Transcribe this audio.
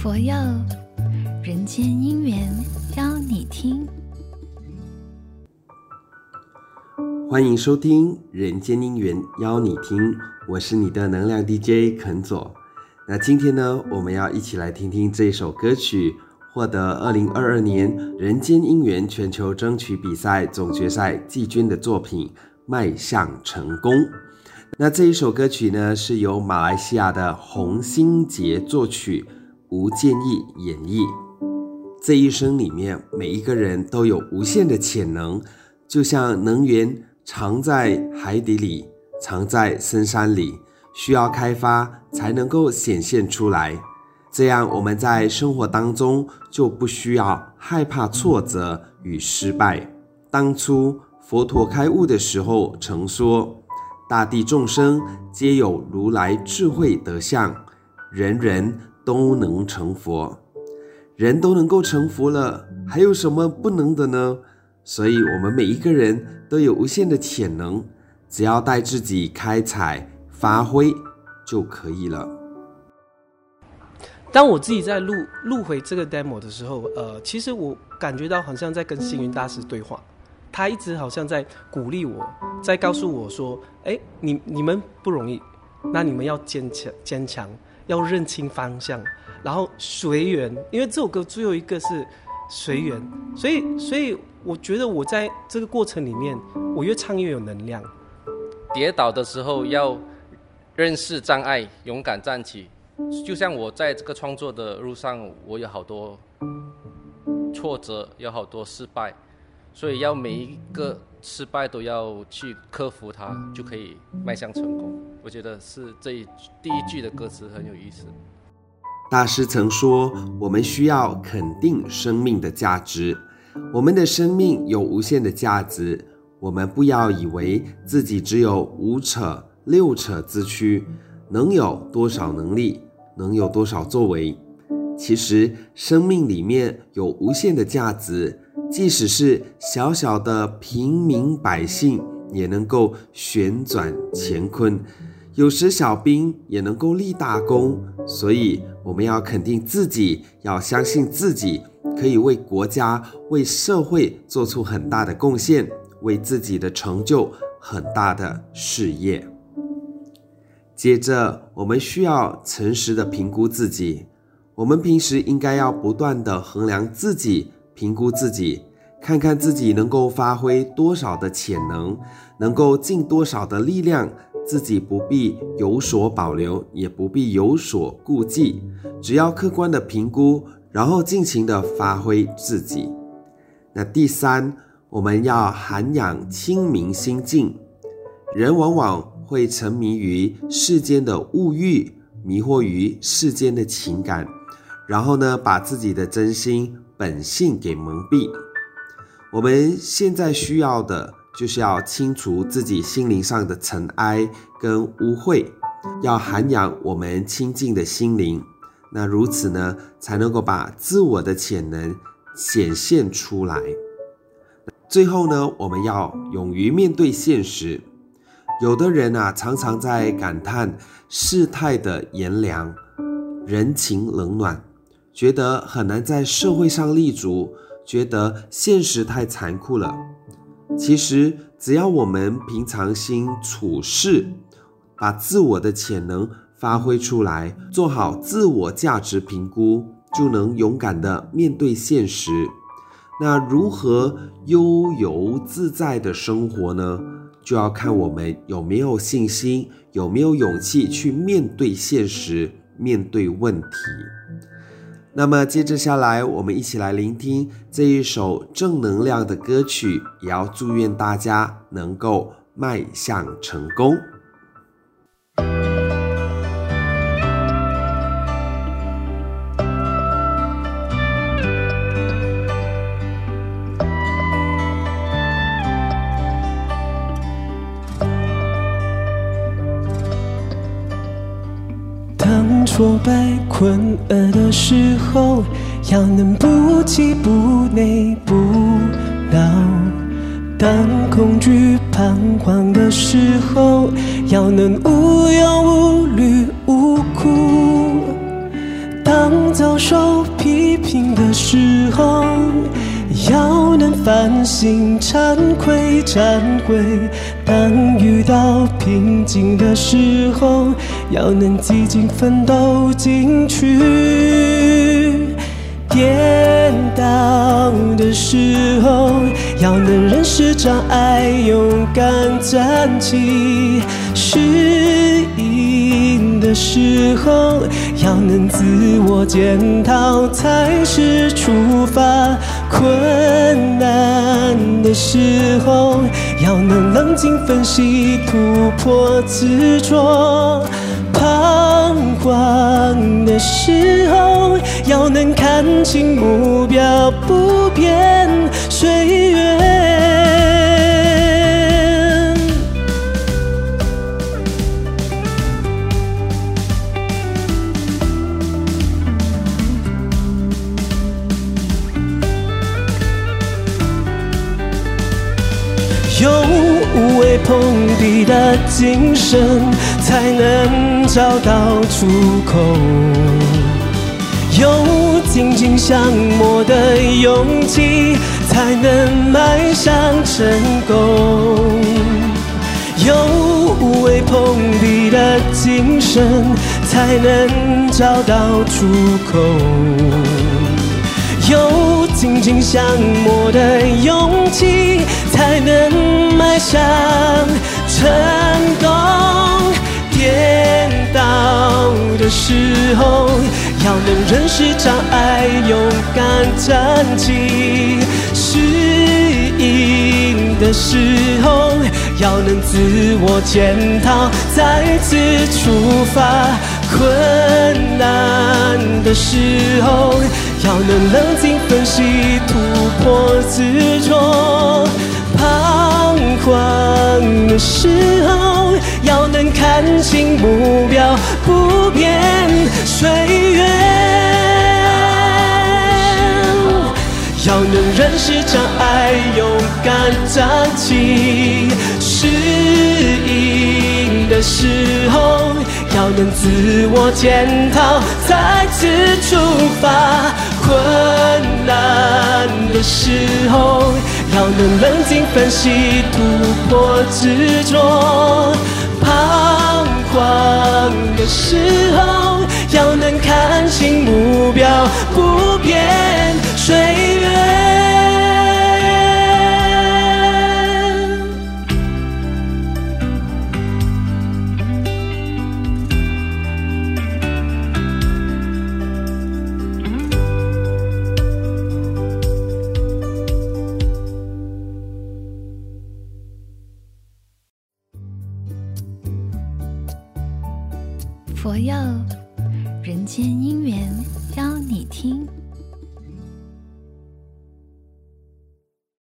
佛佑，人间姻缘邀你听。欢迎收听《人间姻缘邀你听》，我是你的能量 DJ 肯佐。那今天呢，我们要一起来听听这首歌曲，获得二零二二年人间姻缘全球争取比赛总决赛季军的作品《迈向成功》。那这一首歌曲呢，是由马来西亚的洪星杰作曲，无建议演绎。这一生里面，每一个人都有无限的潜能，就像能源。藏在海底里，藏在深山里，需要开发才能够显现出来。这样我们在生活当中就不需要害怕挫折与失败。当初佛陀开悟的时候曾说：“大地众生皆有如来智慧德相，人人都能成佛。人都能够成佛了，还有什么不能的呢？”所以，我们每一个人都有无限的潜能，只要带自己开采发挥就可以了。当我自己在录录回这个 demo 的时候，呃，其实我感觉到好像在跟星云大师对话，他一直好像在鼓励我，在告诉我说：“哎，你你们不容易，那你们要坚强，坚强，要认清方向，然后随缘。因为这首歌最后一个是。”随缘，所以所以我觉得我在这个过程里面，我越唱越有能量。跌倒的时候要认识障碍，勇敢站起。就像我在这个创作的路上，我有好多挫折，有好多失败，所以要每一个失败都要去克服它，就可以迈向成功。我觉得是这一第一句的歌词很有意思。大师曾说：“我们需要肯定生命的价值，我们的生命有无限的价值。我们不要以为自己只有五尺六尺之躯，能有多少能力，能有多少作为。其实，生命里面有无限的价值，即使是小小的平民百姓，也能够旋转乾坤。”有时小兵也能够立大功，所以我们要肯定自己，要相信自己可以为国家、为社会做出很大的贡献，为自己的成就很大的事业。接着，我们需要诚实的评估自己。我们平时应该要不断的衡量自己，评估自己，看看自己能够发挥多少的潜能，能够尽多少的力量。自己不必有所保留，也不必有所顾忌，只要客观的评估，然后尽情的发挥自己。那第三，我们要涵养清明心境。人往往会沉迷于世间的物欲，迷惑于世间的情感，然后呢，把自己的真心本性给蒙蔽。我们现在需要的。就是要清除自己心灵上的尘埃跟污秽，要涵养我们清净的心灵。那如此呢，才能够把自我的潜能显现出来。最后呢，我们要勇于面对现实。有的人啊，常常在感叹世态的炎凉，人情冷暖，觉得很难在社会上立足，觉得现实太残酷了。其实，只要我们平常心处事，把自我的潜能发挥出来，做好自我价值评估，就能勇敢地面对现实。那如何悠游自在的生活呢？就要看我们有没有信心，有没有勇气去面对现实，面对问题。那么接着下来，我们一起来聆听这一首正能量的歌曲，也要祝愿大家能够迈向成功。挫败、困厄的时候，要能不气不馁不恼；当恐惧、彷徨的时候，要能无忧无虑无苦；当遭受批评的时候，要能反省、惭愧、忏悔；当遇到瓶颈的时候，要能积极奋斗进去。跌倒的时候，要能认识障碍，勇敢站起。失意的时候，要能自我检讨才是出发。困难的时候，要能冷静分析，突破执着。彷徨的时候，要能看清目标，不变随无畏碰壁的精神，才能找到出口；有紧紧相握的勇气，才能迈向成功；有无畏碰壁的精神，才能找到出口。有紧紧相握的勇气，才能迈向成功。跌倒的时候，要能认识障碍，勇敢站起。失意的时候，要能自我检讨，再次出发。困难的时候，要能冷静分析，突破执着；彷徨的时候，要能看清目标，不变岁月。要能认识障碍，勇敢站起。失意的时候，要能自我检讨，再次出发。困难的时候，要能冷静分析，突破执着；彷徨的时候，要能看清目标，不变水佛佑人间姻缘邀你听。